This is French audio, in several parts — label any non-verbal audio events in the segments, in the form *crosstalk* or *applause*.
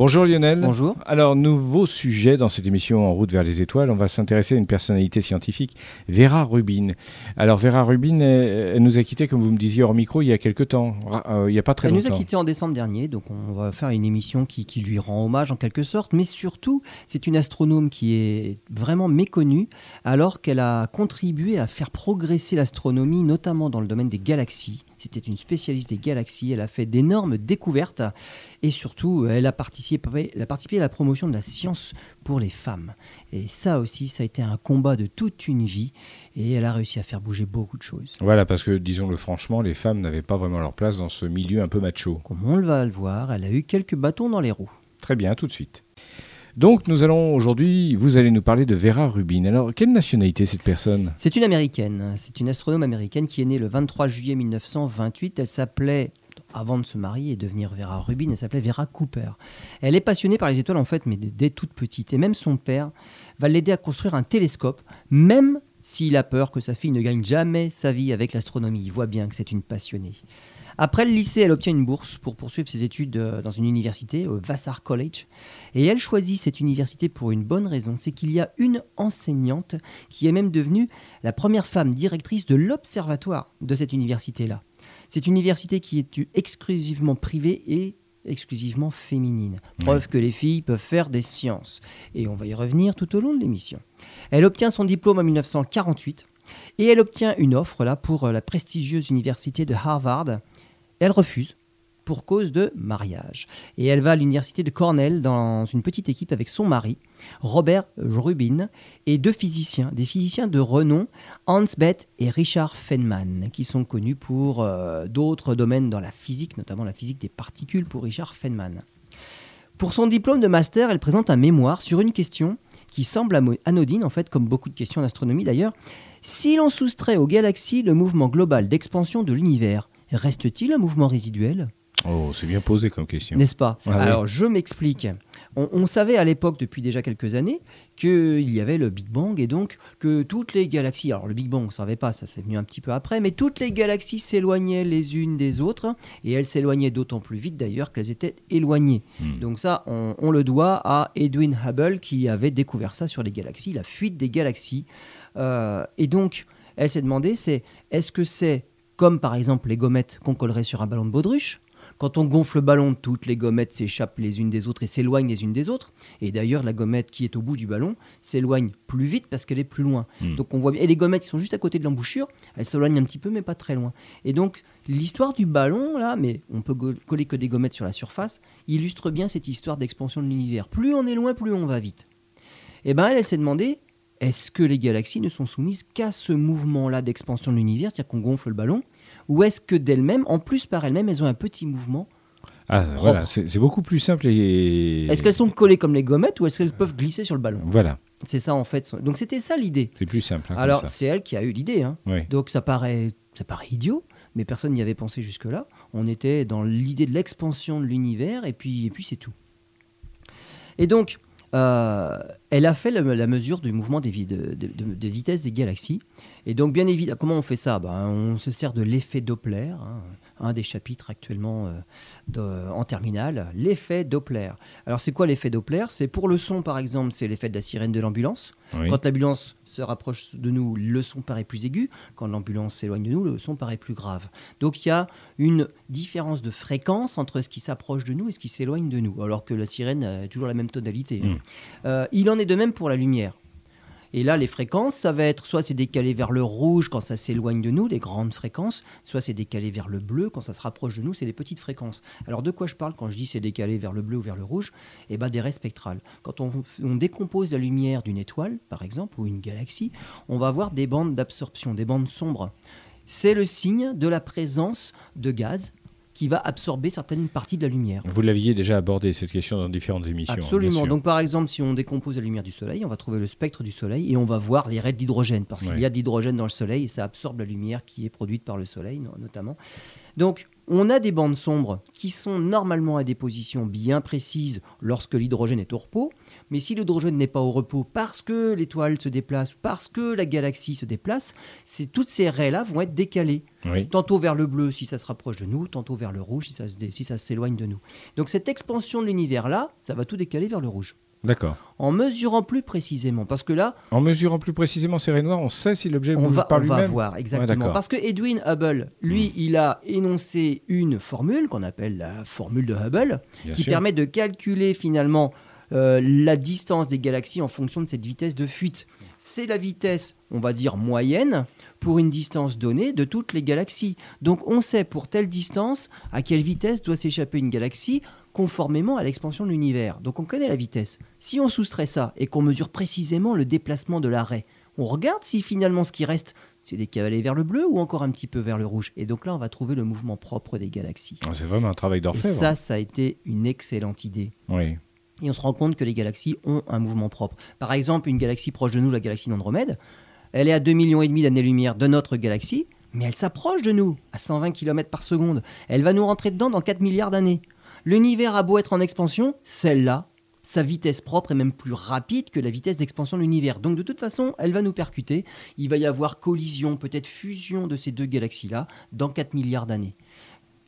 Bonjour Lionel. Bonjour. Alors, nouveau sujet dans cette émission En route vers les étoiles. On va s'intéresser à une personnalité scientifique, Vera Rubin. Alors, Vera Rubin, elle, elle nous a quittés, comme vous me disiez, hors micro, il y a quelque temps. Euh, il n'y a pas très Elle nous longtemps. a quittés en décembre dernier, donc on va faire une émission qui, qui lui rend hommage en quelque sorte, mais surtout, c'est une astronome qui est vraiment méconnue, alors qu'elle a contribué à faire progresser l'astronomie, notamment dans le domaine des galaxies. C'était une spécialiste des galaxies, elle a fait d'énormes découvertes, et surtout, elle a participé, elle a participé à la promotion de la science pour les femmes. Et ça aussi, ça a été un combat de toute une vie, et elle a réussi à faire bouger beaucoup de choses. Voilà, parce que, disons-le franchement, les femmes n'avaient pas vraiment leur place dans ce milieu un peu macho. Comme on le va le voir, elle a eu quelques bâtons dans les roues. Très bien, tout de suite. Donc, nous allons aujourd'hui, vous allez nous parler de Vera Rubin. Alors, quelle nationalité cette personne? C'est une américaine, c'est une astronome américaine qui est née le 23 juillet 1928. Elle s'appelait, avant de se marier et devenir Vera Rubin, elle s'appelait Vera Cooper. Elle est passionnée par les étoiles en fait, mais dès- toute petite. Et même son père va l'aider à construire un télescope, même s'il a peur que sa fille ne gagne jamais sa vie avec l'astronomie. Il voit bien que c'est une passionnée. Après le lycée, elle obtient une bourse pour poursuivre ses études euh, dans une université, au Vassar College. Et elle choisit cette université pour une bonne raison, c'est qu'il y a une enseignante qui est même devenue la première femme directrice de l'observatoire de cette université-là. C'est une université qui est exclusivement privée et exclusivement féminine. Preuve que les filles peuvent faire des sciences. Et on va y revenir tout au long de l'émission. Elle obtient son diplôme en 1948 et elle obtient une offre là pour euh, la prestigieuse université de Harvard. Elle refuse pour cause de mariage. Et elle va à l'université de Cornell dans une petite équipe avec son mari, Robert Rubin, et deux physiciens, des physiciens de renom, Hans Bethe et Richard Feynman, qui sont connus pour euh, d'autres domaines dans la physique, notamment la physique des particules pour Richard Feynman. Pour son diplôme de master, elle présente un mémoire sur une question qui semble anodine, en fait, comme beaucoup de questions d'astronomie d'ailleurs. Si l'on soustrait aux galaxies le mouvement global d'expansion de l'univers, reste-t-il un mouvement résiduel? Oh, c'est bien posé comme question. n'est-ce pas? Ah oui. Alors, je m'explique. On, on savait à l'époque, depuis déjà quelques années, qu'il y avait le Big Bang et donc que toutes les galaxies, alors le Big Bang, on ne savait pas, ça c'est venu un petit peu après, mais toutes les galaxies s'éloignaient les unes des autres et elles s'éloignaient d'autant plus vite d'ailleurs qu'elles étaient éloignées. Hmm. Donc ça, on, on le doit à Edwin Hubble qui avait découvert ça sur les galaxies, la fuite des galaxies. Euh, et donc, elle s'est demandé, c'est est-ce que c'est comme par exemple les gommettes qu'on collerait sur un ballon de baudruche quand on gonfle le ballon, toutes les gommettes s'échappent les unes des autres et s'éloignent les unes des autres. Et d'ailleurs, la gommette qui est au bout du ballon s'éloigne plus vite parce qu'elle est plus loin. Hmm. Donc on voit bien. Et les gommettes qui sont juste à côté de l'embouchure, elles s'éloignent un petit peu, mais pas très loin. Et donc l'histoire du ballon là, mais on peut coller que des gommettes sur la surface, illustre bien cette histoire d'expansion de l'univers. Plus on est loin, plus on va vite. Et ben elle, elle s'est demandé. Est-ce que les galaxies ne sont soumises qu'à ce mouvement-là d'expansion de l'univers, c'est-à-dire qu'on gonfle le ballon, ou est-ce que d'elles-mêmes, en plus par elles-mêmes, elles ont un petit mouvement Ah, voilà, c'est beaucoup plus simple et. Est-ce qu'elles sont collées comme les gommettes ou est-ce qu'elles peuvent glisser sur le ballon? Voilà, C'est ça en fait. Donc c'était ça l'idée. c'est plus simple. hein, Alors c'est elle qui a eu l'idée. hein. Oui. Donc ça paraît, ça paraît idiot, mais personne n'y avait pensé jusque-là. On était dans l'idée de l'expansion de l'univers et puis, et puis c'est tout. Et donc, euh, elle a fait la, la mesure du mouvement des, de, de- de- de vitesse des galaxies. Et donc, bien évidemment, comment on fait ça? Ben, On se sert de l'effet Doppler, hein, un des chapitres actuellement euh, en terminale, l'effet Doppler. Alors, c'est quoi l'effet Doppler? C'est pour le son, par exemple, c'est l'effet de la sirène de l'ambulance. Oui. Quand l'ambulance se rapproche de nous, le son paraît plus aigu. Quand l'ambulance s'éloigne de nous, le son paraît plus grave. Donc il y a une différence de fréquence entre ce qui s'approche de nous et ce qui s'éloigne de nous, alors que la sirène a toujours la même tonalité. hein. Mm. Euh, il en est de même pour la lumière. Et là, les fréquences, ça va être soit c'est décalé vers le rouge quand ça s'éloigne de nous, des grandes fréquences, soit c'est décalé vers le bleu quand ça se rapproche de nous, c'est les petites fréquences. Alors de quoi je parle quand je dis c'est décalé vers le bleu ou vers le rouge? Eh ben des raies spectrales. Quand on, on décompose la lumière d'une étoile, par exemple, ou une galaxie, on va avoir des bandes d'absorption, des bandes sombres. C'est le signe de la présence de gaz qui va absorber certaines parties de la lumière. Vous l'aviez déjà abordé cette question dans différentes émissions. bien Absolument. Donc, par exemple, si on décompose la lumière du Soleil, on va trouver le spectre du Soleil et on va voir les raies d'hydrogène, parce qu'il y a de l'hydrogène dans le Soleil et ça absorbe la lumière qui est produite par le Soleil, no- notamment. Donc, On a des bandes sombres qui sont normalement à des positions bien précises lorsque l'hydrogène est au repos, mais si l'hydrogène n'est pas au repos parce que l'étoile se déplace, parce que la galaxie se déplace, c'est toutes ces raies-là vont être décalées. Tantôt vers le bleu si ça se rapproche de nous, tantôt vers le rouge si ça, si ça s'éloigne de nous. Donc cette expansion de l'univers-là, ça va tout décaler vers le rouge. D'accord. En mesurant plus précisément, parce que là... En mesurant plus précisément ces raies noires, on sait si l'objet bouge va, par lui-même On va voir, exactement. parce que Edwin Hubble, lui, hmm. il a énoncé une formule qu'on appelle la formule de Hubble, qui permet de calculer finalement euh, la distance des galaxies en fonction de cette vitesse de fuite. C'est la vitesse, on va dire, moyenne pour une distance donnée de toutes les galaxies. Donc on sait pour telle distance à quelle vitesse doit s'échapper une galaxie conformément à l'expansion de l'univers. Donc on connaît la vitesse. Si on soustrait ça et qu'on mesure précisément le déplacement de l'arrêt, on regarde si finalement ce qui reste, c'est des cavaliers vers le bleu ou encore un petit peu vers le rouge. Et donc là, on va trouver le mouvement propre des galaxies. Ah, c'est vraiment un travail d'orfèvre. Et ça, ça a été une excellente idée. Oui. Et on se rend compte que les galaxies ont un mouvement propre. Par exemple, une galaxie proche de nous, la galaxie d'Andromède, elle est à 2,5 millions et demi d'années-lumière de notre galaxie, mais elle s'approche de nous à 120 km par seconde. Elle va nous rentrer dedans dans 4 milliards d'années. L'univers a beau être en expansion, celle-là, sa vitesse propre est même plus rapide que la vitesse d'expansion de l'univers. Donc de toute façon, elle va nous percuter. Il va y avoir collision, peut-être fusion de ces deux galaxies-là dans 4 milliards d'années.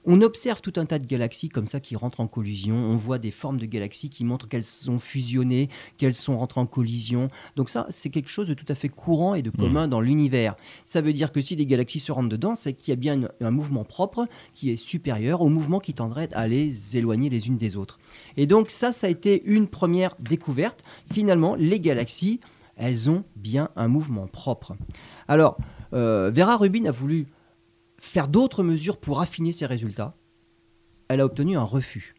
On observe tout un tas de galaxies comme ça qui rentrent en collision. On voit des formes de galaxies qui montrent qu'elles sont fusionnées, qu'elles sont rentrées en collision. Donc ça, c'est quelque chose de tout à fait courant et de commun dans l'univers. Ça veut dire que si des galaxies se rentrent dedans, c'est qu'il y a bien un mouvement propre qui est supérieur au mouvement qui tendrait à les éloigner les unes des autres. Et donc ça, ça a été une première découverte. Finalement, les galaxies, elles ont bien un mouvement propre. Alors, euh, Vera Rubin a voulu faire d'autres mesures pour affiner ses résultats, elle a obtenu un refus.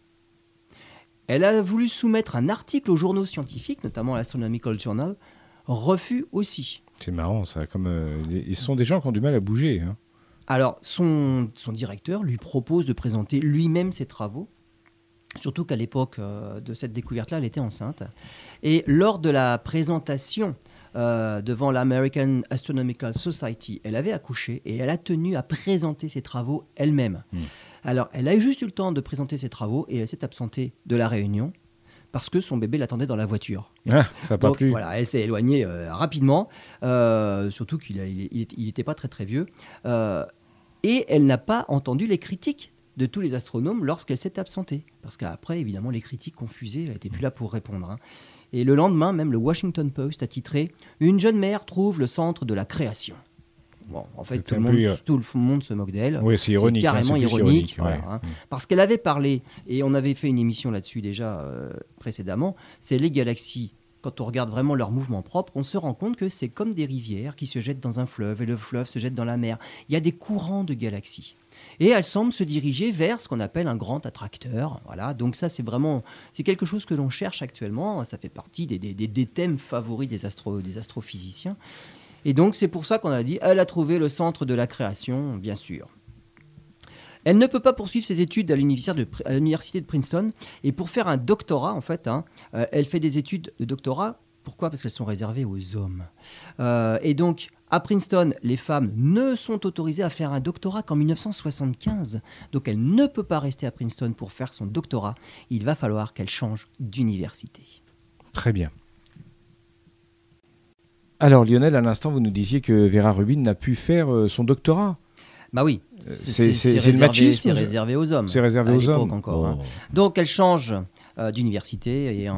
Elle a voulu soumettre un article aux journaux scientifiques, notamment l'Astronomical Journal, refus aussi. C'est marrant ça, comme euh, ils sont des gens qui ont du mal à bouger. Hein. Alors, son, son, directeur lui propose de présenter lui-même ses travaux, surtout qu'à l'époque euh, de cette découverte-là, elle était enceinte. Et lors de la présentation euh, devant l'American Astronomical Society. Elle avait accouché et elle a tenu à présenter ses travaux elle-même. Hmm. Alors, elle a juste eu le temps de présenter ses travaux et elle s'est absentée de la réunion parce que son bébé l'attendait dans la voiture. Ah, ça pas plu. Voilà, elle s'est éloignée euh, rapidement, euh, surtout qu'il n'était pas très très vieux. et elle n'a pas entendu les critiques de tous les astronomes lorsqu'elle s'est absentée. Parce qu'après, évidemment, les critiques confusées, elle n'était plus là pour répondre. Hein. Et le lendemain, même le Washington Post a titré Une jeune mère trouve le centre de la création. Bon, en fait, tout le, monde, euh, tout le, monde, se moque d'elle. Oui, c'est ironique. Hein, carrément ironique. Hein. Mm. Parce qu'elle avait parlé, et on avait fait une émission là-dessus déjà euh, précédemment, c'est les galaxies. Quand on regarde vraiment leur mouvement propre, on se rend compte que c'est comme des rivières qui se jettent dans un fleuve et le fleuve se jette dans la mer. Il y a des courants de galaxies et elle semble se diriger vers ce qu'on appelle un grand attracteur. Voilà, donc ça c'est vraiment c'est quelque chose que l'on cherche actuellement. Ça fait partie des, des, thèmes favoris des, astro, des astrophysiciens. Et donc c'est pour ça qu'on a dit elle a trouvé le centre de la création, bien sûr. Elle ne peut pas poursuivre ses études à l'université de, Princeton. Et pour faire un doctorat, en fait, hein, euh, elle fait des études de doctorat. Pourquoi? Parce qu'elles sont réservées aux hommes. Euh, et donc, à Princeton, les femmes ne sont autorisées à faire un doctorat qu'en 1975. Donc elle ne peut pas rester à Princeton pour faire son doctorat. Il va falloir qu'elle change d'université. Très bien. Alors Lionel, à l'instant, vous nous disiez que Vera Rubin n'a pu faire euh, son doctorat. Bah oui, euh, c'est réservé, réservé, aux hommes. C'est réservé aux hommes. Encore, hein. oh. Donc elle change euh, d'université et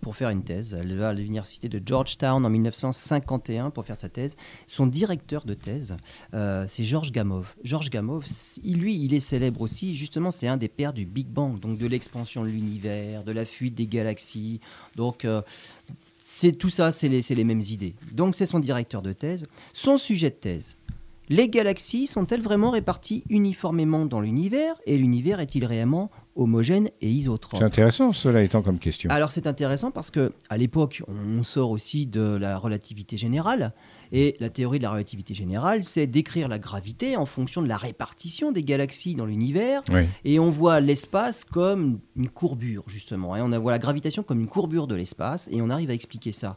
pour faire une thèse. Elle va à l'université de Georgetown en 1951 pour faire sa thèse. Son directeur de thèse, euh, c'est Georges Gamow. Georges Gamow, lui, il est célèbre aussi. Justement, c'est un des pères du Big Bang, donc de l'expansion de l'univers, de la fuite des galaxies. Donc euh, c'est tout ça, c'est les mêmes idées. Donc c'est son directeur de thèse. Son sujet de thèse, les galaxies sont-elles vraiment réparties uniformément dans l'univers? Et l'univers est-il réellement homogène et isotrope. C'est intéressant cela étant comme question. Alors c'est intéressant parce que à l'époque on sort aussi de la relativité générale et la théorie de la relativité générale c'est d'écrire la gravité en fonction de la répartition des galaxies dans l'univers et on voit l'espace comme une courbure justement et on voit la gravitation comme une courbure de l'espace et on arrive à expliquer ça.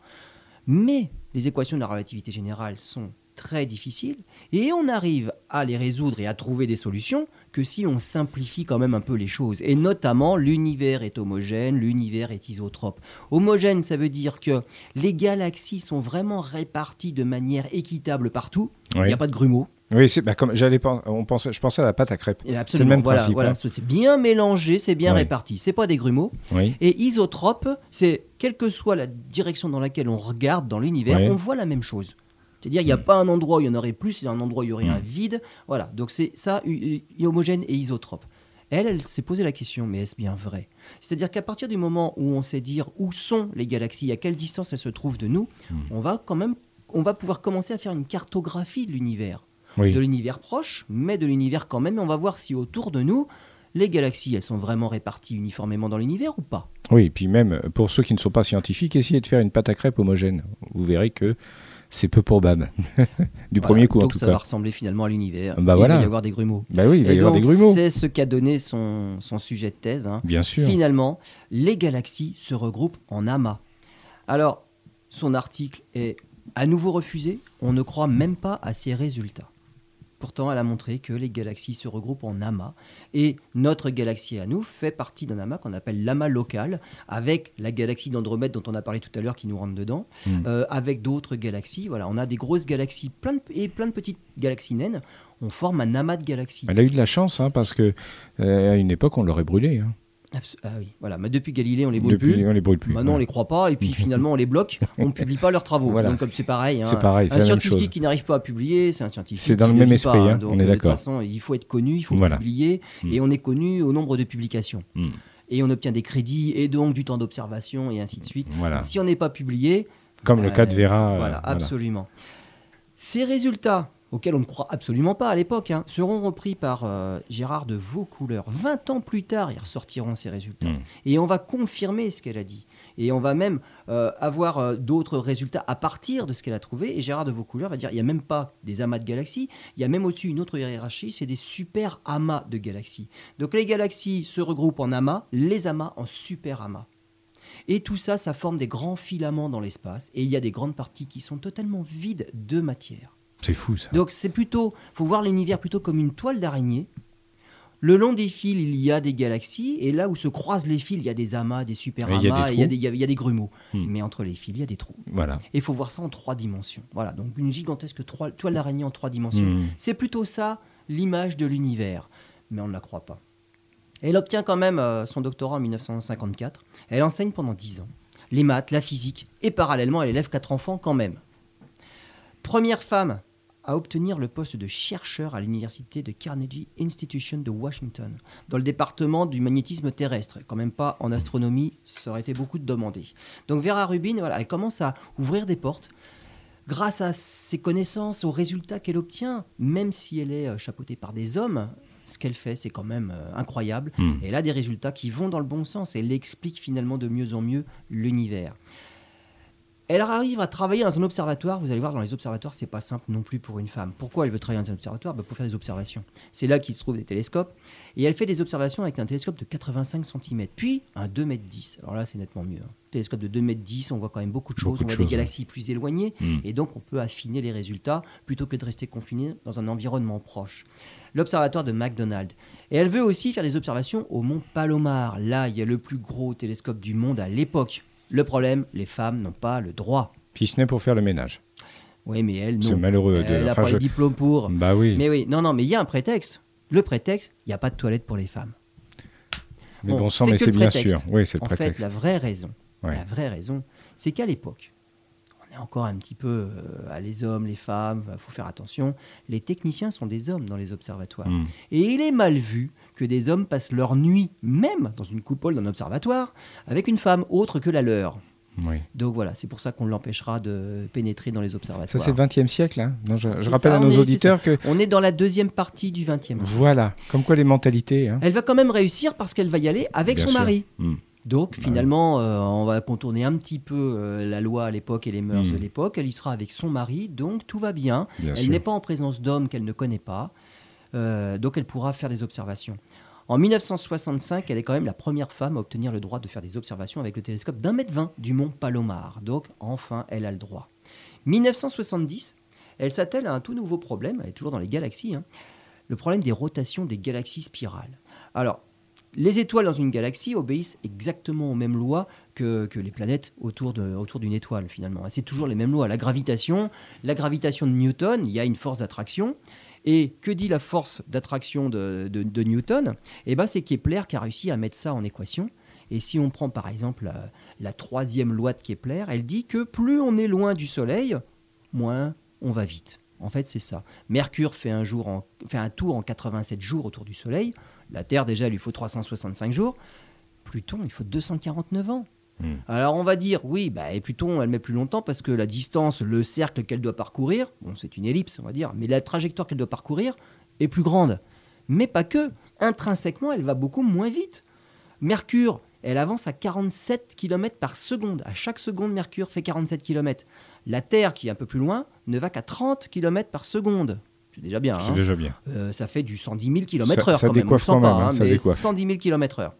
Mais les équations de la relativité générale sont très difficiles et on arrive à les résoudre et à trouver des solutions que si on simplifie quand même un peu les choses. Et notamment, l'univers est homogène, l'univers est isotrope. Homogène, ça veut dire que les galaxies sont vraiment réparties de manière équitable partout. Il n'y a pas de grumeaux. Oui, c'est bah, comme j'allais on pensait, je pensais à la pâte à crêpes. C'est le même principe. Voilà, hein. c'est bien mélangé, c'est bien réparti. C'est pas des grumeaux. Et isotrope, c'est quelle que soit la direction dans laquelle on regarde dans l'univers, on voit la même chose. C'est-à-dire, il n'y a mm. pas un endroit où il y en aurait plus, il y a un endroit où il y aurait un mm. vide. Voilà, donc c'est ça, homogène et isotrope. Elle, elle s'est posé la question, mais est-ce bien vrai? C'est-à-dire qu'à partir du moment où on sait dire où sont les galaxies, à quelle distance elles se trouvent de nous, mm. on va quand même, on va pouvoir commencer à faire une cartographie de l'univers. De l'univers proche, mais de l'univers quand même, et on va voir si autour de nous, les galaxies, elles sont vraiment réparties uniformément dans l'univers ou pas Oui, et puis même pour ceux qui ne sont pas scientifiques, essayez de faire une pâte à crêpes homogène. Vous verrez que c'est peu probable. *laughs* du premier coup, en tout ça va ressembler finalement à l'univers. Bah il va y avoir des grumeaux. Bah oui, il va y avoir des grumeaux. C'est ce qu'a donné son, son, sujet de thèse. Hein. Bien sûr. Finalement, les galaxies se regroupent en amas. Alors, son article est à nouveau refusé. On ne croit même pas à ses résultats. Pourtant, elle a montré que les galaxies se regroupent en amas. Et notre galaxie à nous fait partie d'un amas qu'on appelle l'amas local, avec la galaxie d'Andromède dont on a parlé tout à l'heure qui nous rentre dedans, hmm. euh, avec d'autres galaxies. Voilà, on a des grosses galaxies plein et plein de petites galaxies naines. On forme un amas de galaxies. Elle a eu de la chance, hein, parce que euh, à une époque, on l'aurait brûlé. Hein. Ah oui, voilà. Mais depuis Galilée, on les brûle plus. On les brûle plus. Maintenant, on les croit pas, et puis *laughs* finalement, on les bloque. On ne publie pas leurs travaux. Donc, comme c'est pareil. Hein. c'est pareil. Un scientifique qui n'arrive pas à publier, c'est un scientifique. C'est dans le même esprit. Hein, donc, on est d'accord. De toute façon, il faut être connu, il faut publier, mm. et on est connu au nombre de publications. Mm. Et on obtient des crédits et donc du temps d'observation et ainsi de suite. Voilà. Si on n'est pas publié, comme le cas de Vera. Voilà, absolument. Ces résultats auxquels on ne croit absolument pas à l'époque, hein, seront repris par euh, Gérard de Vaucouleurs. 20 ans plus tard, ils ressortiront ces résultats. Hmm. Et on va confirmer ce qu'elle a dit. Et on va même euh, avoir euh, d'autres résultats à partir de ce qu'elle a trouvé. Et Gérard de Vaucouleurs va dire il n'y a même pas des amas de galaxies, il y a même au-dessus une autre hiérarchie, c'est des super amas de galaxies. Donc les galaxies se regroupent en amas, les amas en super amas. Et tout ça, ça forme des grands filaments dans l'espace. Et il y a des grandes parties qui sont totalement vides de matière. C'est fou ça. Donc c'est plutôt, faut voir l'univers plutôt comme une toile d'araignée. Le long des fils, il y a des galaxies, et là où se croisent les fils, il y a des amas, des super amas, il y, a des, grumeaux. Hmm. Mais entre les fils, il y a des trous. Voilà. Et il faut voir ça en trois dimensions. Voilà, donc une gigantesque toile d'araignée en trois dimensions. Hmm. C'est plutôt ça l'image de l'univers, mais on ne la croit pas. Elle obtient quand même euh, son doctorat en 1954. Elle enseigne pendant dix ans les maths, la physique, et parallèlement, elle élève quatre enfants quand même. Première femme à obtenir le poste de chercheur à l'université de Carnegie Institution de Washington, dans le département du magnétisme terrestre. Quand même pas en astronomie, ça aurait été beaucoup de demander. Donc Vera Rubin, voilà, elle commence à ouvrir des portes grâce à ses connaissances, aux résultats qu'elle obtient, même si elle est euh, chapeautée par des hommes. Ce qu'elle fait, c'est quand même euh, incroyable. Hmm. elle a des résultats qui vont dans le bon sens. Elle explique finalement de mieux en mieux l'univers. Elle arrive à travailler dans un observatoire. Vous allez voir, dans les observatoires, c'est pas simple non plus pour une femme. Pourquoi elle veut travailler dans un observatoire? Bah, Pour faire des observations. C'est là qu'il se trouve des télescopes. Et elle fait des observations avec un télescope de 85 cm, puis un 2 m 10. Alors là, c'est nettement mieux. Hein. Télescope de 2 m 10, on voit quand même beaucoup de choses. on voit des galaxies plus éloignées. Hmm. Et donc, on peut affiner les résultats plutôt que de rester confiné dans un environnement proche. L'observatoire de McDonald. Et elle veut aussi faire des observations au mont Palomar. Là, il y a le plus gros télescope du monde à l'époque. Le problème, les femmes n'ont pas le droit. Si ce n'est pour faire le ménage. Oui, mais elle, non. C'est malheureux. Elle n'a pas le diplôme pour. Bah oui. Mais oui, non, non, mais il y a un prétexte. Le prétexte, il n'y a pas de toilette pour les femmes. Mais bon, sang, mais c'est bien sûr. Oui, c'est le en prétexte. fait, la vraie raison, la vraie raison, c'est qu'à l'époque, on est encore un petit peu euh, à les hommes, les femmes, il faut faire attention. Les techniciens sont des hommes dans les observatoires. Hmm. Et il est mal vu que des hommes passent leur nuit, même dans une coupole d'un observatoire, avec une femme autre que la leur. Donc voilà, c'est pour ça qu'on l'empêchera de pénétrer dans les observatoires. Ça, c'est le XXe siècle. Hein je, rappelle à nos auditeurs que. On est dans la deuxième partie du XXe siècle. Voilà, comme quoi les mentalités. Hein. Elle va quand même réussir parce qu'elle va y aller avec son mari. Hmm. Donc bah finalement, euh, on va contourner un petit peu euh, la loi à l'époque et les mœurs hmm. de l'époque. Elle y sera avec son mari, donc tout va bien. elle n'est pas en présence d'hommes qu'elle ne connaît pas. Euh, donc elle pourra faire des observations. En 1965, elle est quand même la première femme à obtenir le droit de faire des observations avec le télescope d'un mètre vingt du mont Palomar. Donc enfin, elle a le droit. 1970, Elle s'attelle à un tout nouveau problème, elle est toujours dans les galaxies, hein. le problème des rotations des galaxies spirales. Alors, les étoiles dans une galaxie obéissent exactement aux mêmes lois que, les planètes autour autour d'une étoile, finalement. C'est toujours les mêmes lois. La gravitation, la gravitation de Newton, il y a une force d'attraction. Et que dit la force d'attraction de, Newton? Eh ben, c'est Kepler qui a réussi à mettre ça en équation. Et si on prend par exemple la, la troisième loi de Kepler, elle dit que plus on est loin du Soleil, moins on va vite. En fait, c'est ça. Mercure fait un, fait un tour en 87 jours autour du Soleil. La Terre, déjà, lui faut 365 jours. Pluton, il faut 249 ans. Hmm. Alors on va dire, oui, bah, et Pluton, elle met plus longtemps parce que la distance, le cercle qu'elle doit parcourir, bon, c'est une ellipse, on va dire, mais la trajectoire qu'elle doit parcourir est plus grande. Mais pas que. Intrinsèquement, elle va beaucoup moins vite. Mercure, elle avance à 47 km par seconde. À chaque seconde, Mercure fait 47 km. La Terre, qui est un peu plus loin, ne va qu'à 30 km par seconde. C'est déjà bien. C'est hein. déjà bien. Euh, ça fait du 110 000 km/h quand même. On le décoiffe sent pas, même, hein, hein, mais décoiffe. 110 000 km/h.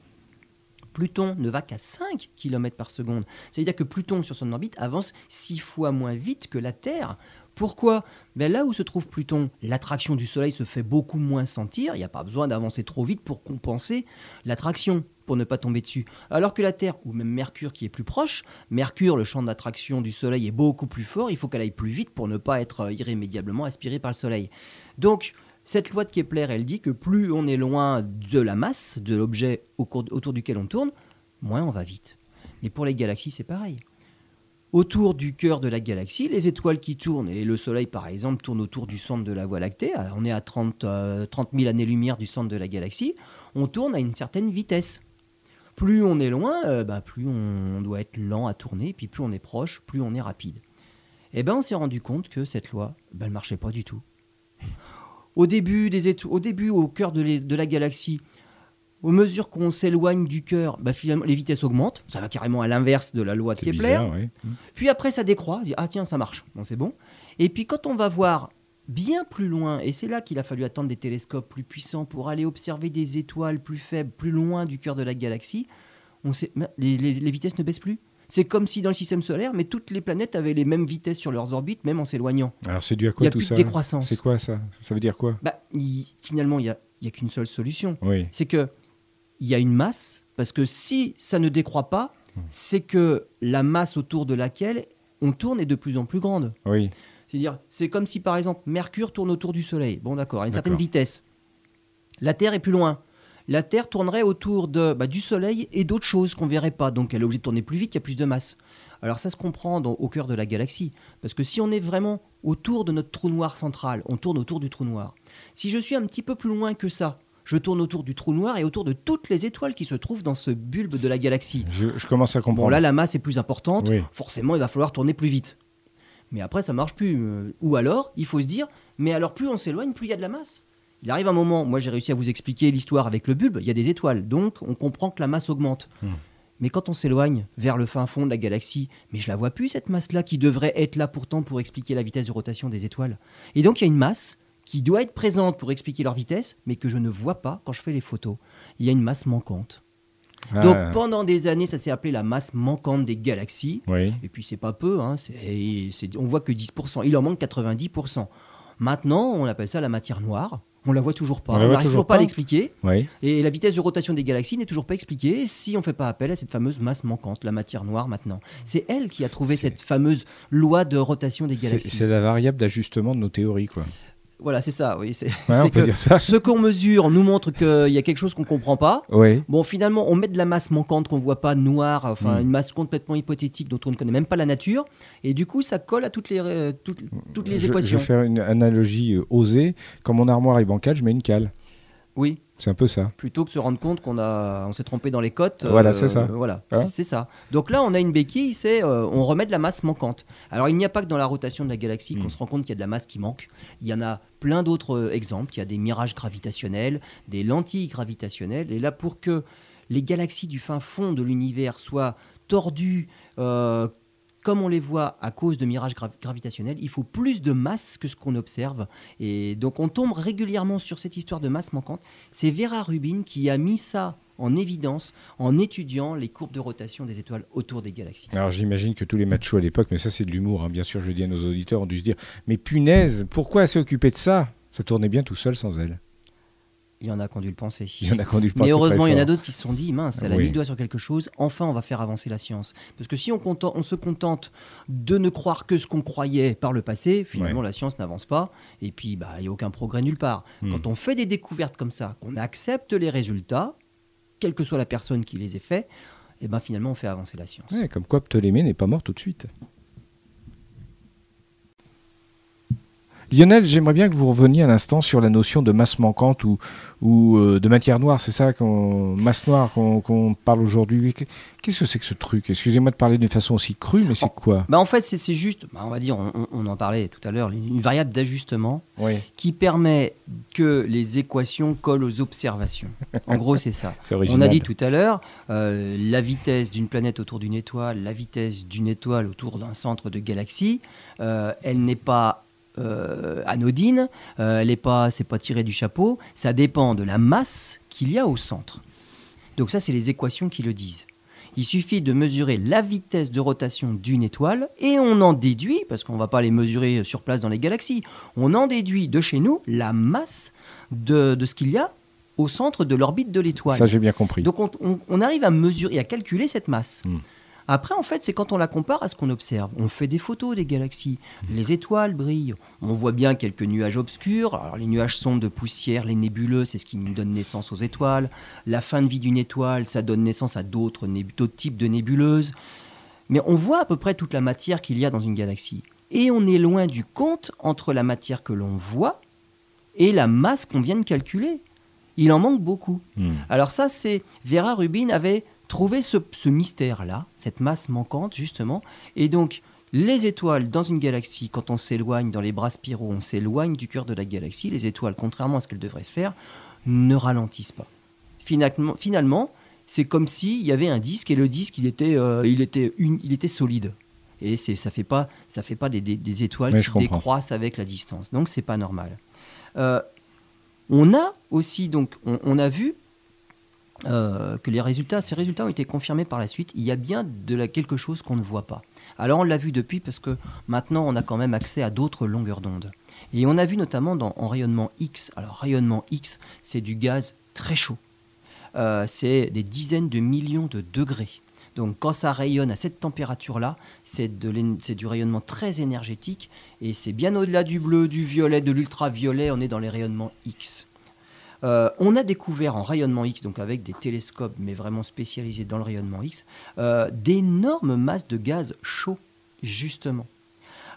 Pluton ne va qu'à 5 km par seconde. C'est-à-dire que Pluton, sur son orbite, avance 6 fois moins vite que la Terre. Pourquoi? Ben Là où se trouve Pluton, l'attraction du Soleil se fait beaucoup moins sentir. Il n'y a pas besoin d'avancer trop vite pour compenser l'attraction, pour ne pas tomber dessus. Alors que la Terre, ou même Mercure qui est plus proche, Mercure, le champ d'attraction du Soleil est beaucoup plus fort. Il faut qu'elle aille plus vite pour ne pas être euh, irrémédiablement aspirée par le Soleil. Donc, cette loi de Kepler, elle dit que plus on est loin de la masse, de l'objet autour duquel on tourne, moins on va vite. Mais pour les galaxies, c'est pareil. Autour du cœur de la galaxie, les étoiles qui tournent, et le Soleil par exemple tourne autour du centre de la Voie lactée, on est à 30, euh, 30 000 années-lumière du centre de la galaxie, on tourne à une certaine vitesse. Plus on est loin, euh, bah, plus on doit être lent à tourner, puis plus on est proche, plus on est rapide. Et ben on s'est rendu compte que cette loi, ne marchait pas du tout. Au début, des éto- au, début au cœur de, les- de la galaxie, au mesure qu'on s'éloigne du cœur, bah, finalement les vitesses augmentent. Ça va carrément à l'inverse de la loi de Kepler. bizarre, oui. Puis après, ça décroît. On dit, ah tiens, ça marche. Bon, c'est bon. Et puis quand on va voir bien plus loin, et c'est là qu'il a fallu attendre des télescopes plus puissants pour aller observer des étoiles plus faibles, plus loin du cœur de la galaxie, on sait, mais les, les- les vitesses ne baissent plus. C'est comme si dans le système solaire, mais toutes les planètes avaient les mêmes vitesses sur leurs orbites, même en s'éloignant. Alors c'est dû à Il quoi n'y a tout plus ça de décroissance. C'est quoi ça? Ça veut dire quoi? Bah, finalement, il n'y a, y a qu'une seule solution. Oui. C'est que il y a une masse, parce que si ça ne décroît pas, Hmm. c'est que la masse autour de laquelle on tourne est de plus en plus grande. Oui. C'est-à-dire, c'est comme si par exemple Mercure tourne autour du Soleil. Bon, d'accord, à une certaine vitesse. La Terre est plus loin. La Terre tournerait autour de, bah, du Soleil et d'autres choses qu'on verrait pas. Donc elle est obligée de tourner plus vite, il y a plus de masse. Alors ça se comprend dans- au cœur de la galaxie. Parce que si on est vraiment autour de notre trou noir central, on tourne autour du trou noir. Si je suis un petit peu plus loin que ça, je tourne autour du trou noir et autour de toutes les étoiles qui se trouvent dans ce bulbe de la galaxie. Je, je commence à comprendre. Bon, là, la masse est plus importante. Oui. Forcément, il va falloir tourner plus vite. Mais après, ça marche plus. Euh, Ou alors, il faut se dire, mais alors plus on s'éloigne, plus il y a de la masse. Il arrive un moment, moi j'ai réussi à vous expliquer l'histoire avec le bulbe, il y a des étoiles, donc on comprend que la masse augmente. Hmm. Mais quand on s'éloigne vers le fin fond de la galaxie, mais je la vois plus cette masse-là qui devrait être là pourtant pour expliquer la vitesse de rotation des étoiles. Et donc il y a une masse qui doit être présente pour expliquer leur vitesse, mais que je ne vois pas quand je fais les photos. Il y a une masse manquante. Ah, Donc pendant des années, ça s'est appelé la masse manquante des galaxies. Oui. Et puis c'est pas peu, hein, on voit que 10%, il en manque 90%. Maintenant, on appelle ça la matière noire. On la voit toujours pas. On n'arrive toujours pas à l'expliquer. Oui. Et la vitesse de rotation des galaxies n'est toujours pas expliquée si on ne fait pas appel à cette fameuse masse manquante, la matière noire maintenant. C'est elle qui a trouvé cette fameuse loi de rotation des galaxies. c'est la variable d'ajustement de nos théories, quoi. Voilà, c'est ça, oui. C'est Ouais, c'est on peut que dire ça. ce qu'on mesure nous montre qu'il y a quelque chose qu'on comprend pas. Oui. Bon, finalement, on met de la masse manquante qu'on voit pas, noire, enfin Mm. une masse complètement hypothétique dont on ne connaît même pas la nature, et du coup, ça colle à toutes les, euh, toutes, toutes les Je- équations. Je vais faire une analogie euh, osée. Quand mon armoire est bancale, je mets une cale. Oui, C'est un peu ça. plutôt que de se rendre compte qu'on a, on s'est trompé dans les cotes. Voilà, c'est ça. Voilà, Hein c'est- ça. Donc là, on a une béquille, c'est euh, on remet de la masse manquante. Alors, il n'y a pas que dans la rotation de la galaxie qu'on Mm. se rend compte qu'il y a de la masse qui manque. Il y en a plein d'autres euh, exemples. Il y a des mirages gravitationnels, des lentilles gravitationnelles. Et là, pour que les galaxies du fin fond de l'univers soient tordues, euh, comme on les voit à cause de mirages gra- gravitationnels, il faut plus de masse que ce qu'on observe. Et donc on tombe régulièrement sur cette histoire de masse manquante. C'est Vera Rubin qui a mis ça en évidence en étudiant les courbes de rotation des étoiles autour des galaxies. Alors j'imagine que tous les machos à l'époque, mais ça c'est de l'humour, hein, bien sûr, je le dis à nos auditeurs, ont dû se dire Mais punaise, pourquoi occupée de ça? Ça tournait bien tout seul sans elle. Il y en a qui ont dû le penser. Il y en a dû le penser. Mais heureusement, il y en a d'autres qui se sont dit, mince, elle a Oui. mis le doigt sur quelque chose, enfin on va faire avancer la science. Parce que si on, se contente de ne croire que ce qu'on croyait par le passé, finalement la science n'avance pas, et puis bah, il n'y a aucun progrès nulle part. Hmm. Quand on fait des découvertes comme ça, qu'on accepte les résultats, quelle que soit la personne qui les ait faits, et ben finalement on fait avancer la science. Ouais, comme quoi Ptolémée n'est pas mort tout de suite. Lionel, j'aimerais bien que vous reveniez un instant sur la notion de masse manquante ou, ou euh, de matière noire. C'est ça, qu'on, masse noire qu'on parle aujourd'hui. Qu'est-ce que c'est que ce truc? Excusez-moi de parler d'une façon aussi crue, mais c'est quoi? Bah, en fait, c'est juste, bah, on va dire, on, en parlait tout à l'heure, une variable d'ajustement Oui, qui permet que les équations collent aux observations. En gros, c'est ça. *laughs* On a dit tout à l'heure, euh, la vitesse d'une planète autour d'une étoile, la vitesse d'une étoile autour d'un centre de galaxie, euh, elle n'est pas euh, anodine, euh, elle n'est pas, c'est pas tiré du chapeau, ça dépend de la masse qu'il y a au centre. Donc ça, c'est les équations qui le disent. Il suffit de mesurer la vitesse de rotation d'une étoile et on en déduit, parce qu'on ne va pas les mesurer sur place dans les galaxies, on en déduit de chez nous la masse de, de ce qu'il y a au centre de l'orbite de l'étoile. Ça, j'ai bien compris. Donc on, on- on arrive à mesurer et à calculer cette masse. Hmm. Après, en fait, c'est quand on la compare à ce qu'on observe. On fait des photos des galaxies. Les étoiles brillent. On voit bien quelques nuages obscurs. Alors, les nuages sont de poussière, les nébuleux, c'est ce qui nous donne naissance aux étoiles. La fin de vie d'une étoile, ça donne naissance à d'autres types de nébuleuses. Mais on voit à peu près toute la matière qu'il y a dans une galaxie. Et on est loin du compte entre la matière que l'on voit et la masse qu'on vient de calculer. Il en manque beaucoup. Hmm. Alors ça, c'est Vera Rubin avait trouvé ce, ce mystère-là, cette masse manquante justement, et donc les étoiles dans une galaxie, quand on s'éloigne dans les bras spiraux, on s'éloigne du cœur de la galaxie, les étoiles, contrairement à ce qu'elles devraient faire, ne ralentissent pas. Finalement, finalement c'est comme s'il y avait un disque et le disque, il était, euh, il était, une- il était solide. Et c'est, ça fait pas, ça fait pas des, des- des étoiles qui décroissent avec la distance. Donc c'est pas normal. Euh, on a aussi donc, on, on a vu euh, que les résultats, ces résultats ont été confirmés par la suite. Il y a bien de la, quelque chose qu'on ne voit pas. Alors on l'a vu depuis parce que maintenant on a quand même accès à d'autres longueurs d'onde. Et on a vu notamment dans, en rayonnement X. Alors rayonnement X, c'est du gaz très chaud. Euh, c'est des dizaines de millions de degrés. Donc quand ça rayonne à cette température-là, c'est du rayonnement très énergétique et c'est bien au-delà du bleu, du violet, de l'ultraviolet, on est dans les rayonnements X. Euh, on a découvert en rayonnement X, donc avec des télescopes, mais vraiment spécialisés dans le rayonnement X, euh, d'énormes masses de gaz chaud, justement.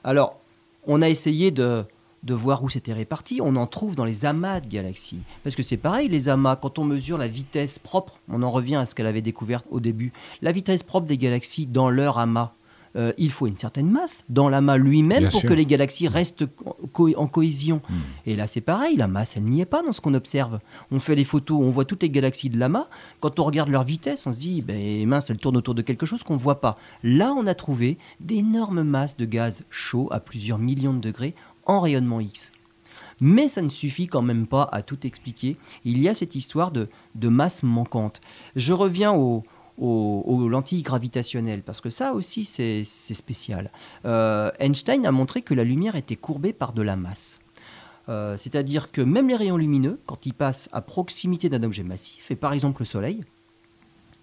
Alors, on a essayé de, de voir où c'était réparti. On en trouve dans les amas de galaxies. Parce que c'est pareil, les amas, quand on mesure la vitesse propre, on en revient à ce qu'elle avait découvert au début, la vitesse propre des galaxies dans leur amas. Euh, il faut une certaine masse dans l'amas lui-même pour sûr. que les galaxies restent co- co- en cohésion. Hmm. Et là, c'est pareil, la masse, elle n'y est pas dans ce qu'on observe. On fait les photos, on voit toutes les galaxies de l'amas. Quand on regarde leur vitesse, on se dit, ben, mince, elle tourne autour de quelque chose qu'on ne voit pas. Là, on a trouvé d'énormes masses de gaz chaud à plusieurs millions de degrés en rayonnement X. Mais ça ne suffit quand même pas à tout expliquer. Il y a cette histoire de, de masse manquante. Je reviens au, au- aux lentilles gravitationnelles, parce que ça aussi, c'est c'est spécial. Euh, Einstein a montré que la lumière était courbée par de la masse. Euh, C'est-à-dire que même les rayons lumineux, quand ils passent à proximité d'un objet massif, et par exemple le Soleil,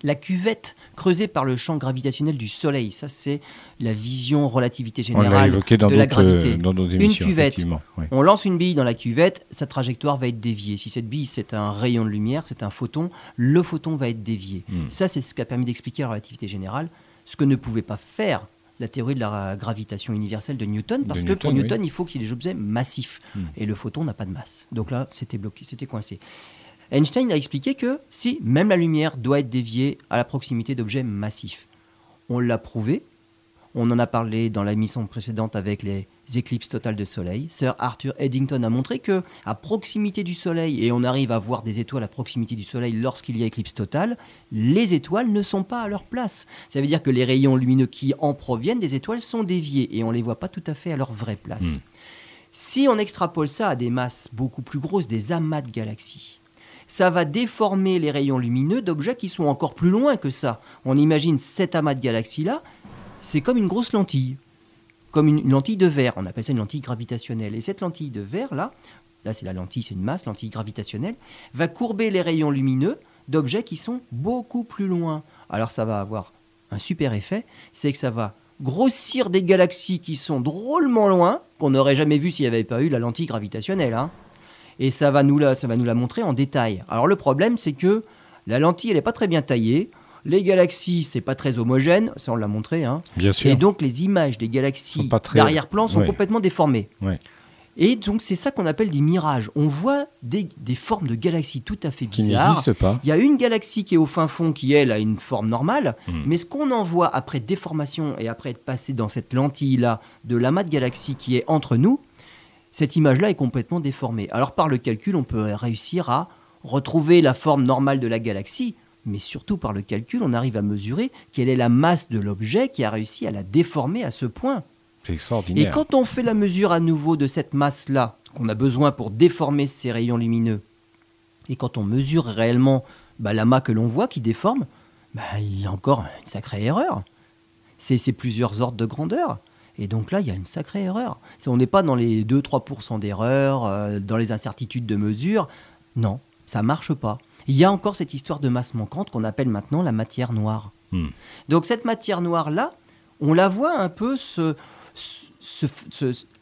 la cuvette creusée par le champ gravitationnel du Soleil, ça c'est la vision relativité générale de la gravité. euh, dans d'autres émissions. cuvette. On lance une bille dans la cuvette, sa trajectoire va être déviée. Si cette bille c'est un rayon de lumière, c'est un photon, le photon va être dévié. Hmm. Ça, c'est ce qui a permis d'expliquer la relativité générale, ce que ne pouvait pas faire la théorie de la gravitation universelle de Newton, parce que pour Newton, oui. Newton, il faut qu'il y ait des objets massifs. Hmm. Et le photon n'a pas de masse. Donc là, c'était bloqué, c'était coincé. Einstein a expliqué que si même la lumière doit être déviée à la proximité d'objets massifs. On l'a prouvé. On en a parlé dans la mission précédente avec les éclipses totales de Soleil. Sir Arthur Eddington a montré que à proximité du Soleil, et on arrive à voir des étoiles à proximité du Soleil lorsqu'il y a éclipse totale, les étoiles ne sont pas à leur place. Ça veut dire que les rayons lumineux qui en proviennent des étoiles sont déviés et on ne les voit pas tout à fait à leur vraie place. Hmm. Si on extrapole ça à des masses beaucoup plus grosses, des amas de galaxies, ça va déformer les rayons lumineux d'objets qui sont encore plus loin que ça. On imagine cet amas de galaxies-là, c'est comme une grosse lentille, comme une, lentille de verre. On appelle ça une lentille gravitationnelle. Et cette lentille de verre, là, là c'est la lentille, c'est une masse, lentille gravitationnelle, va courber les rayons lumineux d'objets qui sont beaucoup plus loin. Alors ça va avoir un super effet, c'est que ça va grossir des galaxies qui sont drôlement loin, qu'on n'aurait jamais vu s'il n'y avait pas eu la lentille gravitationnelle. Hein. Et ça va, nous la, ça va nous la montrer en détail. Alors le problème, c'est que la lentille, elle n'est pas très bien taillée. Les galaxies, c'est pas très homogène, ça on l'a montré. Hein. Bien sûr. Et donc les images des galaxies d'arrière-plan sont complètement déformées. Ouais. Et donc, c'est ça qu'on appelle des mirages. On voit des, formes de galaxies tout à fait bizarres. Qui n'existent pas. Il y a une galaxie qui est au fin fond qui, elle, a une forme normale. Hmm. Mais ce qu'on en voit après déformation et après être passé dans cette lentille-là de l'amas de galaxies qui est entre nous, cette image-là est complètement déformée. Alors, par le calcul, on peut réussir à retrouver la forme normale de la galaxie. Mais surtout par le calcul, on arrive à mesurer quelle est la masse de l'objet qui a réussi à la déformer à ce point. extraordinaire. Et quand on fait la mesure à nouveau de cette masse-là, qu'on a besoin pour déformer ces rayons lumineux, et quand on mesure réellement bah, l'amas que l'on voit qui déforme, bah, il y a encore une sacrée erreur. C'est plusieurs ordres de grandeur. Et donc là, il y a une sacrée erreur. On n'est pas dans les 2-3% d'erreur, euh, dans les incertitudes de mesure. Non, ça marche pas. Il y a encore cette histoire de masse manquante qu'on appelle maintenant la matière noire. Hmm. Donc cette matière noire-là, on la voit un peu se,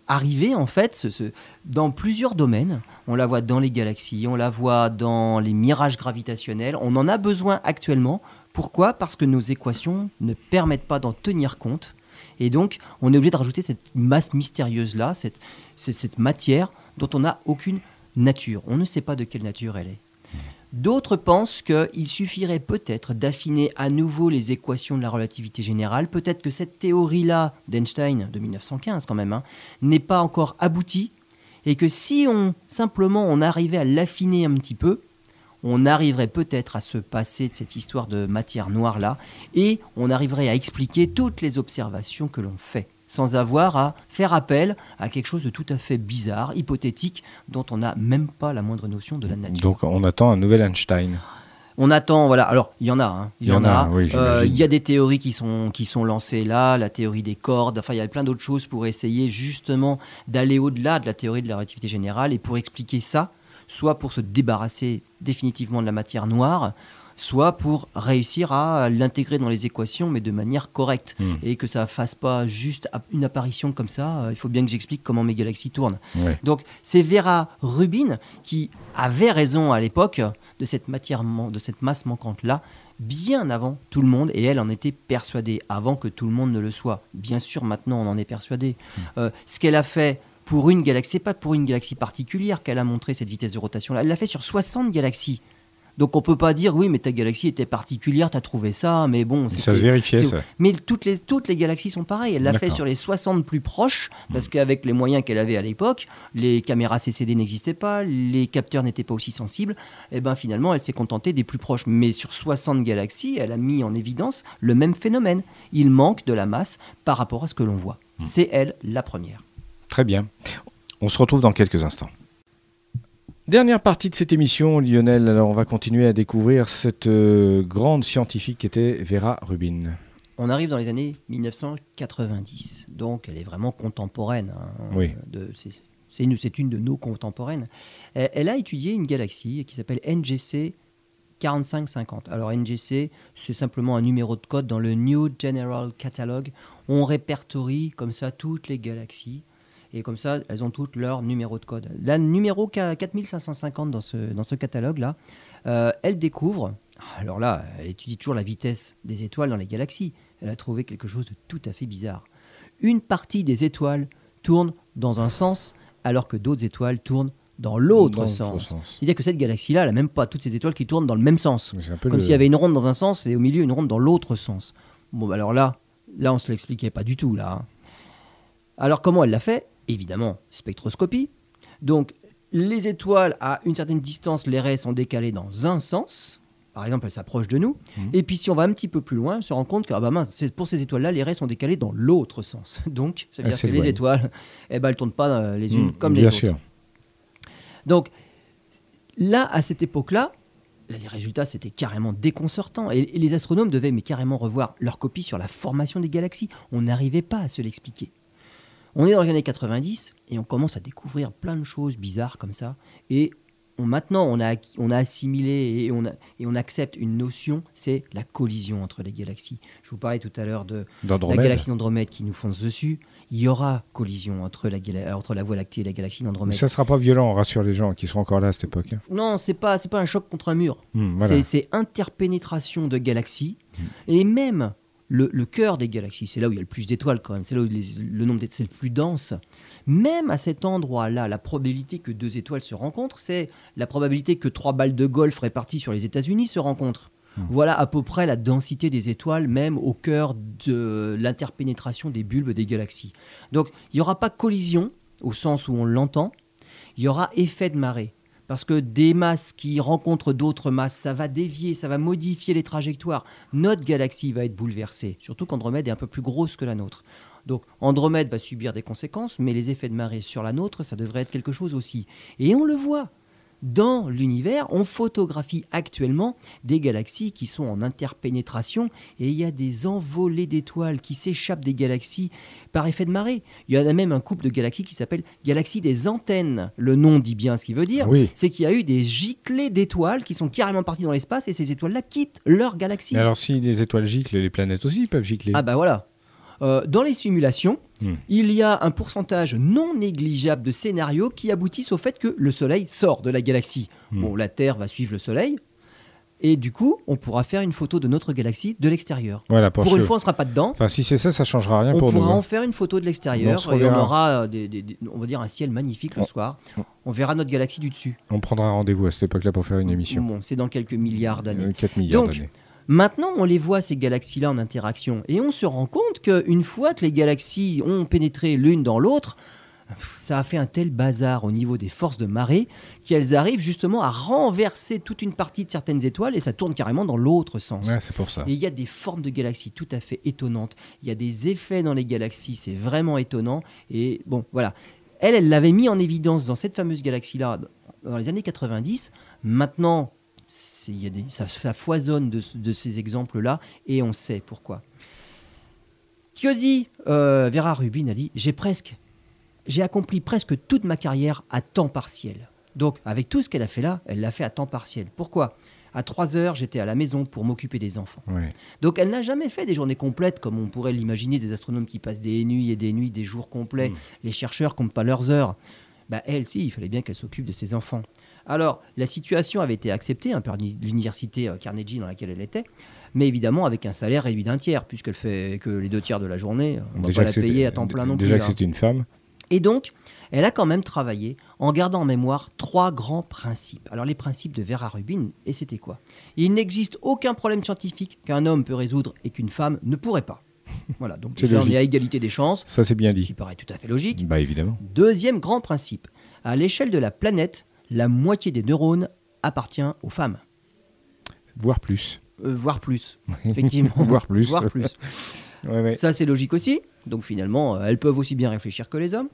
arriver en fait dans plusieurs domaines. On la voit dans les galaxies, on la voit dans les mirages gravitationnels. On en a besoin actuellement. Pourquoi? Parce que nos équations ne permettent pas d'en tenir compte. Et donc, on est obligé de rajouter cette masse mystérieuse-là, cette, cette matière dont on n'a aucune nature. On ne sait pas de quelle nature elle est. D'autres pensent qu'il suffirait peut-être d'affiner à nouveau les équations de la relativité générale. Peut-être que cette théorie-là d'Einstein, de 1915 quand même, hein, n'est pas encore aboutie. Et que si on simplement on arrivait à l'affiner un petit peu, on arriverait peut-être à se passer de cette histoire de matière noire-là, et on arriverait à expliquer toutes les observations que l'on fait sans avoir à faire appel à quelque chose de tout à fait bizarre, hypothétique, dont on n'a même pas la moindre notion de la nature. Donc on attend un nouvel Einstein. On attend, voilà. Alors, il y en a, hein. il y, en, a. Euh, il y a des théories qui sont, qui sont lancées là, la théorie des cordes. Enfin, il y a plein d'autres choses pour essayer justement d'aller au-delà de la théorie de la relativité générale et pour expliquer ça, soit pour se débarrasser définitivement de la matière noire, soit pour réussir à l'intégrer dans les équations, mais de manière correcte, hmm. et que ça ne fasse pas juste une apparition comme ça. Euh, il faut bien que j'explique comment mes galaxies tournent. Donc c'est Vera Rubin qui avait raison à l'époque de cette matière, de cette masse manquante là, bien avant tout le monde, et elle en était persuadée avant que tout le monde ne le soit. Bien sûr, maintenant on en est persuadé. Hmm. Euh, ce qu'elle a fait pour une galaxie, pas pour une galaxie particulière qu'elle a montré cette vitesse de rotation là. Elle l'a fait sur 60 galaxies. Donc on peut pas dire oui mais ta galaxie était particulière, tu as trouvé ça, mais bon. Ça se vérifiait ça. Mais toutes les, toutes les galaxies sont pareilles. Elle l'a fait sur les 60 plus proches, parce qu'avec les moyens qu'elle avait à l'époque, les caméras CCD n'existaient pas, les capteurs n'étaient pas aussi sensibles, et eh ben finalement elle s'est contentée des plus proches. Mais sur 60 galaxies, elle a mis en évidence le même phénomène. Il manque de la masse par rapport à ce que l'on voit. Hmm. C'est elle la première. Très bien. On se retrouve dans quelques instants. Dernière partie de cette émission, Lionel. Alors, on va continuer à découvrir cette euh, grande scientifique qui était Vera Rubin. On arrive dans les années 1990, donc elle est vraiment contemporaine. Hein, oui. c'est une, une, de nos contemporaines. Elle, a étudié une galaxie qui s'appelle NGC 4550. Alors NGC, c'est simplement un numéro de code dans le New General Catalog. On répertorie comme ça toutes les galaxies et comme ça, elles ont toutes leur numéro de code. La numéro 4550 dans ce, dans ce catalogue-là, euh, elle découvre, alors là, elle étudie toujours la vitesse des étoiles dans les galaxies. Elle a trouvé quelque chose de tout à fait bizarre. Une partie des étoiles tourne dans un sens, alors que d'autres étoiles tournent dans l'autre sens. C'est-à-dire que cette galaxie-là, elle n'a même pas toutes ces étoiles qui tournent dans le même sens. Comme s'il y avait une ronde dans un sens et au milieu une ronde dans l'autre sens. Bon, alors là, là, on se l'expliquait pas du tout, là. Hein. Alors comment elle l'a fait? Évidemment spectroscopie. Donc les étoiles à une certaine distance, les raies sont décalées dans un sens. Par exemple, elles s'approchent de nous. Mhm. Et puis si on va un petit peu plus loin, on se rend compte que ah bah pour ces étoiles-là, les raies sont décalées dans l'autre sens. *laughs* Donc, ça veut dire que les étoiles, eh ben, elles ne tournent pas euh, les unes mhm, comme les autres. Sûr. Donc, là, à cette époque-là, les résultats, c'était carrément déconcertant. Et, les astronomes devaient mais carrément revoir leur copie sur la formation des galaxies. On n'arrivait pas à se l'expliquer. On est dans les années 90 et on commence à découvrir plein de choses bizarres comme ça. Et maintenant, on a, on a assimilé et on, et on accepte une notion, c'est la collision entre les galaxies. Je vous parlais tout à l'heure de la galaxie d'Andromède qui nous fonce dessus. Il y aura collision entre la, entre la Voie lactée et la galaxie d'Andromède. Ça ne sera pas violent, on rassure les gens qui seront encore là à cette époque. Hein. Non, c'est pas pas un choc contre un mur. Hmm, c'est interpénétration de galaxies hmm. et même le, le cœur des galaxies. C'est là où il y a le plus d'étoiles quand même. C'est là où le nombre d'étoiles est le plus dense. Même à cet endroit-là, la probabilité que deux étoiles se rencontrent, c'est la probabilité que trois balles de golf réparties sur les États-Unis se rencontrent. Hmm. Voilà à peu près la densité des étoiles, même au cœur de l'interpénétration des bulbes des galaxies. Donc il n'y aura pas collision, au sens où on l'entend, il y aura effet de marée. Parce que des masses qui rencontrent d'autres masses, ça va dévier, ça va modifier les trajectoires. Notre galaxie va être bouleversée, surtout qu'Andromède est un peu plus grosse que la nôtre. Donc Andromède va subir des conséquences, mais les effets de marée sur la nôtre, ça devrait être quelque chose aussi. Et on le voit. Dans l'univers, on photographie actuellement des galaxies qui sont en interpénétration et il y a des envolées d'étoiles qui s'échappent des galaxies par effet de marée. Il y en a même un couple de galaxies qui s'appelle galaxie des antennes. Le nom dit bien ce qu'il veut dire. C'est qu'il y a eu des giclées d'étoiles qui sont carrément parties dans l'espace et ces étoiles-là quittent leur galaxie. alors si les étoiles giclent, les planètes aussi peuvent gicler. Ah bah voilà. Euh, dans les simulations, hmm. il y a un pourcentage non négligeable de scénarios qui aboutissent au fait que le Soleil sort de la galaxie. Hmm. Bon, la Terre va suivre le Soleil. Et du coup, on pourra faire une photo de notre galaxie de l'extérieur. Voilà, pour, une fois, on ne sera pas dedans. Enfin, si c'est ça, ça changera rien pour nous. On pourra hein. en faire une photo de l'extérieur et on aura, euh, des, on va dire, un ciel magnifique le soir. On verra notre galaxie du dessus. On prendra rendez-vous à cette époque-là pour faire une émission. Bon, c'est dans quelques milliards d'années. 4 milliards d'années. Maintenant, on les voit, ces galaxies-là, en interaction. Et on se rend compte qu'une fois que les galaxies ont pénétré l'une dans l'autre, ça a fait un tel bazar au niveau des forces de marée qu'elles arrivent justement à renverser toute une partie de certaines étoiles et ça tourne carrément dans l'autre sens. c'est pour ça. Et il y a des formes de galaxies tout à fait étonnantes. Il y a des effets dans les galaxies, c'est vraiment étonnant. Et bon, voilà. Elle, elle l'avait mis en évidence dans cette fameuse galaxie-là dans les années 90. Maintenant, y a des, ça, foisonne de, ces exemples-là et on sait pourquoi. Que dit euh, Vera Rubin a dit j'ai presque j'ai accompli presque toute ma carrière à temps partiel. Donc avec tout ce qu'elle a fait là, elle l'a fait à temps partiel. Pourquoi? À 3 heures, j'étais à la maison pour m'occuper des enfants. Donc elle n'a jamais fait des journées complètes comme on pourrait l'imaginer, des astronomes qui passent des nuits et des nuits, des jours complets. Hmm. Les chercheurs comptent pas leurs heures. Bah, elle, si, il fallait bien qu'elle s'occupe de ses enfants. Alors, la situation avait été acceptée hein, par l'université euh, Carnegie dans laquelle elle était, mais évidemment avec un salaire réduit d'un tiers, puisqu'elle fait que les deux tiers de la journée. On ne va pas la payer à temps plein non plus. Déjà que c'était une femme. Et donc, elle a quand même travaillé en gardant en mémoire trois grands principes. Alors, les principes de Vera Rubin, et c'était quoi? Il n'existe aucun problème scientifique qu'un homme peut résoudre et qu'une femme ne pourrait pas. Voilà, donc *laughs* déjà, on est à égalité des chances. Ça, c'est bien dit. Qui paraît tout à fait logique. Bah, évidemment. Deuxième grand principe. À l'échelle de la planète, la moitié des neurones appartient aux femmes. Voire plus. Euh, voire plus, *laughs* effectivement. voire plus. Voire plus. *laughs* Ça, c'est logique aussi. Donc finalement, euh, elles peuvent aussi bien réfléchir que les hommes.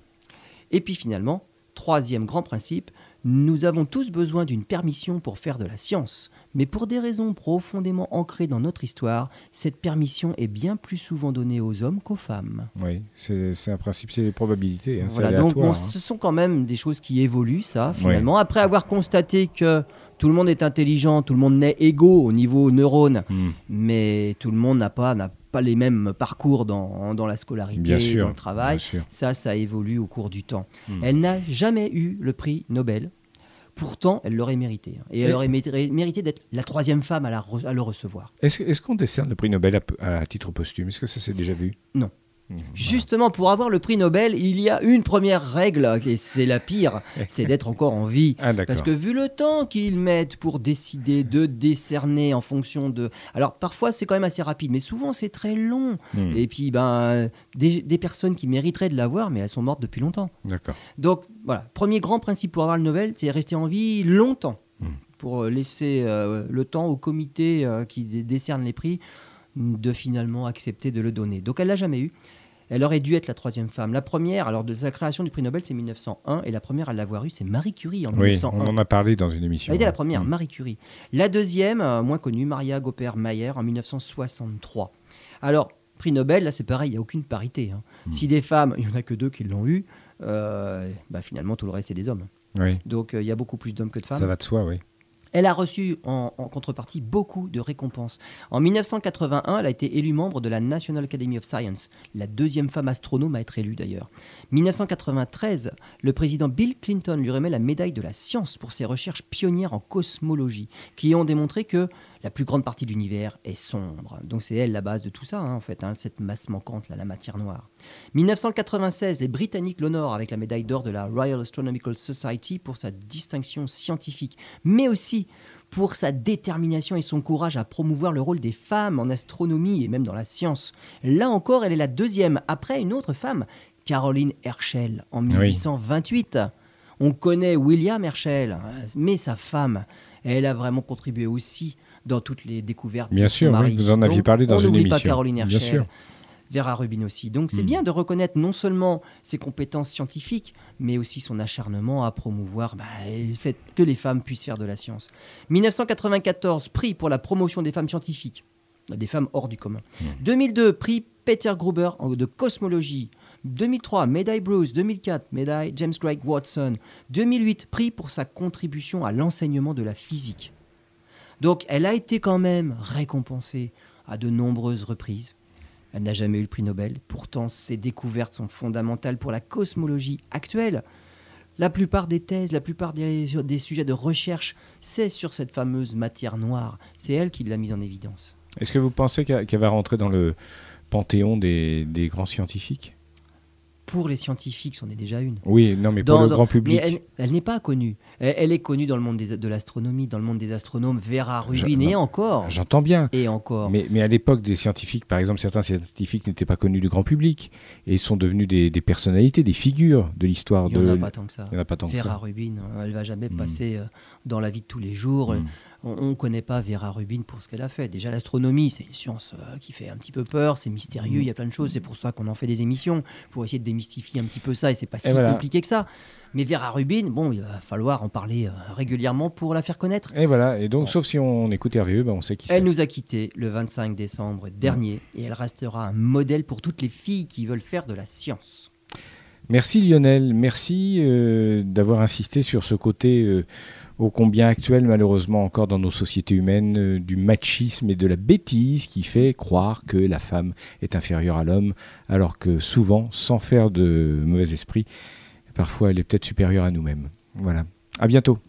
Et puis finalement, troisième grand principe, nous avons tous besoin d'une permission pour faire de la science. Mais pour des raisons profondément ancrées dans notre histoire, cette permission est bien plus souvent donnée aux hommes qu'aux femmes. Oui, c'est un principe, c'est les probabilités. Hein, voilà, donc hein. ce sont quand même des choses qui évoluent, ça, finalement. Après avoir constaté que tout le monde est intelligent, tout le monde naît égaux au niveau neurones, hmm. mais tout le monde n'a pas, pas les mêmes parcours dans, dans la scolarité, dans le travail. Ça, ça évolue au cours du temps. Hmm. Elle n'a jamais eu le prix Nobel. Pourtant, elle l'aurait mérité. Et elle aurait mérité d'être la troisième femme à, le recevoir. Est-ce qu'on décerne le prix Nobel à, titre posthume? Est-ce que ça s'est déjà vu? Non. Justement, pour avoir le prix Nobel, il y a une première règle, et c'est la pire, *laughs* c'est d'être encore en vie. Ah, Parce que vu le temps qu'ils mettent pour décider de décerner en fonction de... Alors parfois c'est quand même assez rapide, mais souvent c'est très long. Mmh. Et puis ben, des, personnes qui mériteraient de l'avoir, mais elles sont mortes depuis longtemps. D'accord. Donc voilà, premier grand principe pour avoir le Nobel, c'est rester en vie longtemps. Mmh. Pour laisser euh, le temps au comité euh, qui décerne les prix de finalement accepter de le donner. Donc elle l'a jamais eu. Elle aurait dû être la troisième femme. La première, alors de sa création du prix Nobel, c'est 1901, et la première à l'avoir eu, c'est Marie Curie en Oui, 1901. on en a parlé dans une émission. Elle était la première, Mm. Marie Curie. La deuxième, euh, moins connue, Maria Gopper Mayer en 1963. Alors, prix Nobel, là c'est pareil, il n'y a aucune parité. hein. Mm. Si des femmes, il n'y en a que deux qui l'ont eu, euh, bah, finalement tout le reste c'est des hommes. Oui, Donc euh, il y a beaucoup plus d'hommes que de femmes. ça va de soi, oui. Elle a reçu en, contrepartie beaucoup de récompenses. En 1981, elle a été élue membre de la National Academy of Science, la deuxième femme astronome à être élue d'ailleurs. 1993, le président Bill Clinton lui remet la médaille de la science pour ses recherches pionnières en cosmologie, qui ont démontré que la plus grande partie de l'univers est sombre. Donc c'est elle la base de tout ça, hein, en fait, hein, cette masse manquante, là, la matière noire. 1996, les Britanniques l'honorent avec la médaille d'or de la Royal Astronomical Society pour sa distinction scientifique, mais aussi pour sa détermination et son courage à promouvoir le rôle des femmes en astronomie et même dans la science. Là encore, elle est la deuxième, après une autre femme, Caroline Herschel, en 1828. On connaît William Herschel, mais sa femme, elle a vraiment contribué aussi dans toutes les découvertes Bien sûr, oui, vous en aviez Donc, parlé dans on une n'oublie pas émission. Caroline Bien Herschel. sûr. Vera Rubin aussi. Donc c'est Mm. bien de reconnaître non seulement ses compétences scientifiques, mais aussi son acharnement à promouvoir bah, le fait que les femmes puissent faire de la science. 1994, prix pour la promotion des femmes scientifiques, des femmes hors du commun. Mm. 2002, prix Peter Gruber de cosmologie. 2003, médaille Bruce. 2004, médaille James Craig Watson. 2008, prix pour sa contribution à l'enseignement de la physique. Donc elle a été quand même récompensée à de nombreuses reprises. Elle n'a jamais eu le prix Nobel. Pourtant, ses découvertes sont fondamentales pour la cosmologie actuelle. La plupart des thèses, la plupart des, sujets de recherche, c'est sur cette fameuse matière noire. C'est elle qui l'a mise en évidence. Est-ce que vous pensez qu'elle va rentrer dans le panthéon des grands scientifiques? Pour les scientifiques, c'en est déjà une. Oui, non, mais pour Dans- le dans- grand public. Mais elle, elle n'est pas connue. Elle, elle est connue dans le monde des- de l'astronomie, dans le monde des astronomes, Vera Rubin, Je- et non. encore. J'entends bien. Et encore. Mais, mais à l'époque des scientifiques, par exemple, certains scientifiques n'étaient pas connus du grand public et sont devenus des, des personnalités, des figures de l'histoire Il n'y en a pas tant que ça. Il y en a pas tant que Vera ça. Rubin, euh, elle va jamais Mm. passer euh, dans la vie de tous les jours. Mm. On ne connaît pas Vera Rubin pour ce qu'elle a fait. Déjà, l'astronomie, c'est une science euh, qui fait un petit peu peur, c'est mystérieux, Mm. il y a plein de choses. C'est pour ça qu'on en fait des émissions, pour essayer de démystifier un petit peu ça, et c'est pas si voilà. compliqué que ça. Mais Vera Rubin, bon, il va falloir en parler euh, régulièrement pour la faire connaître. Et voilà. Et donc, Bon. sauf si on écoute RVE, ben, on sait qui c'est. Elle nous a quittés le 25 décembre dernier, et elle restera un modèle pour toutes les filles qui veulent faire de la science. Merci Lionel, merci euh, d'avoir insisté sur ce côté ô combien actuel malheureusement encore dans nos sociétés humaines euh, du machisme et de la bêtise qui fait croire que la femme est inférieure à l'homme alors que souvent, sans faire de mauvais esprit, parfois elle est peut-être supérieure à nous-mêmes. Voilà. À bientôt.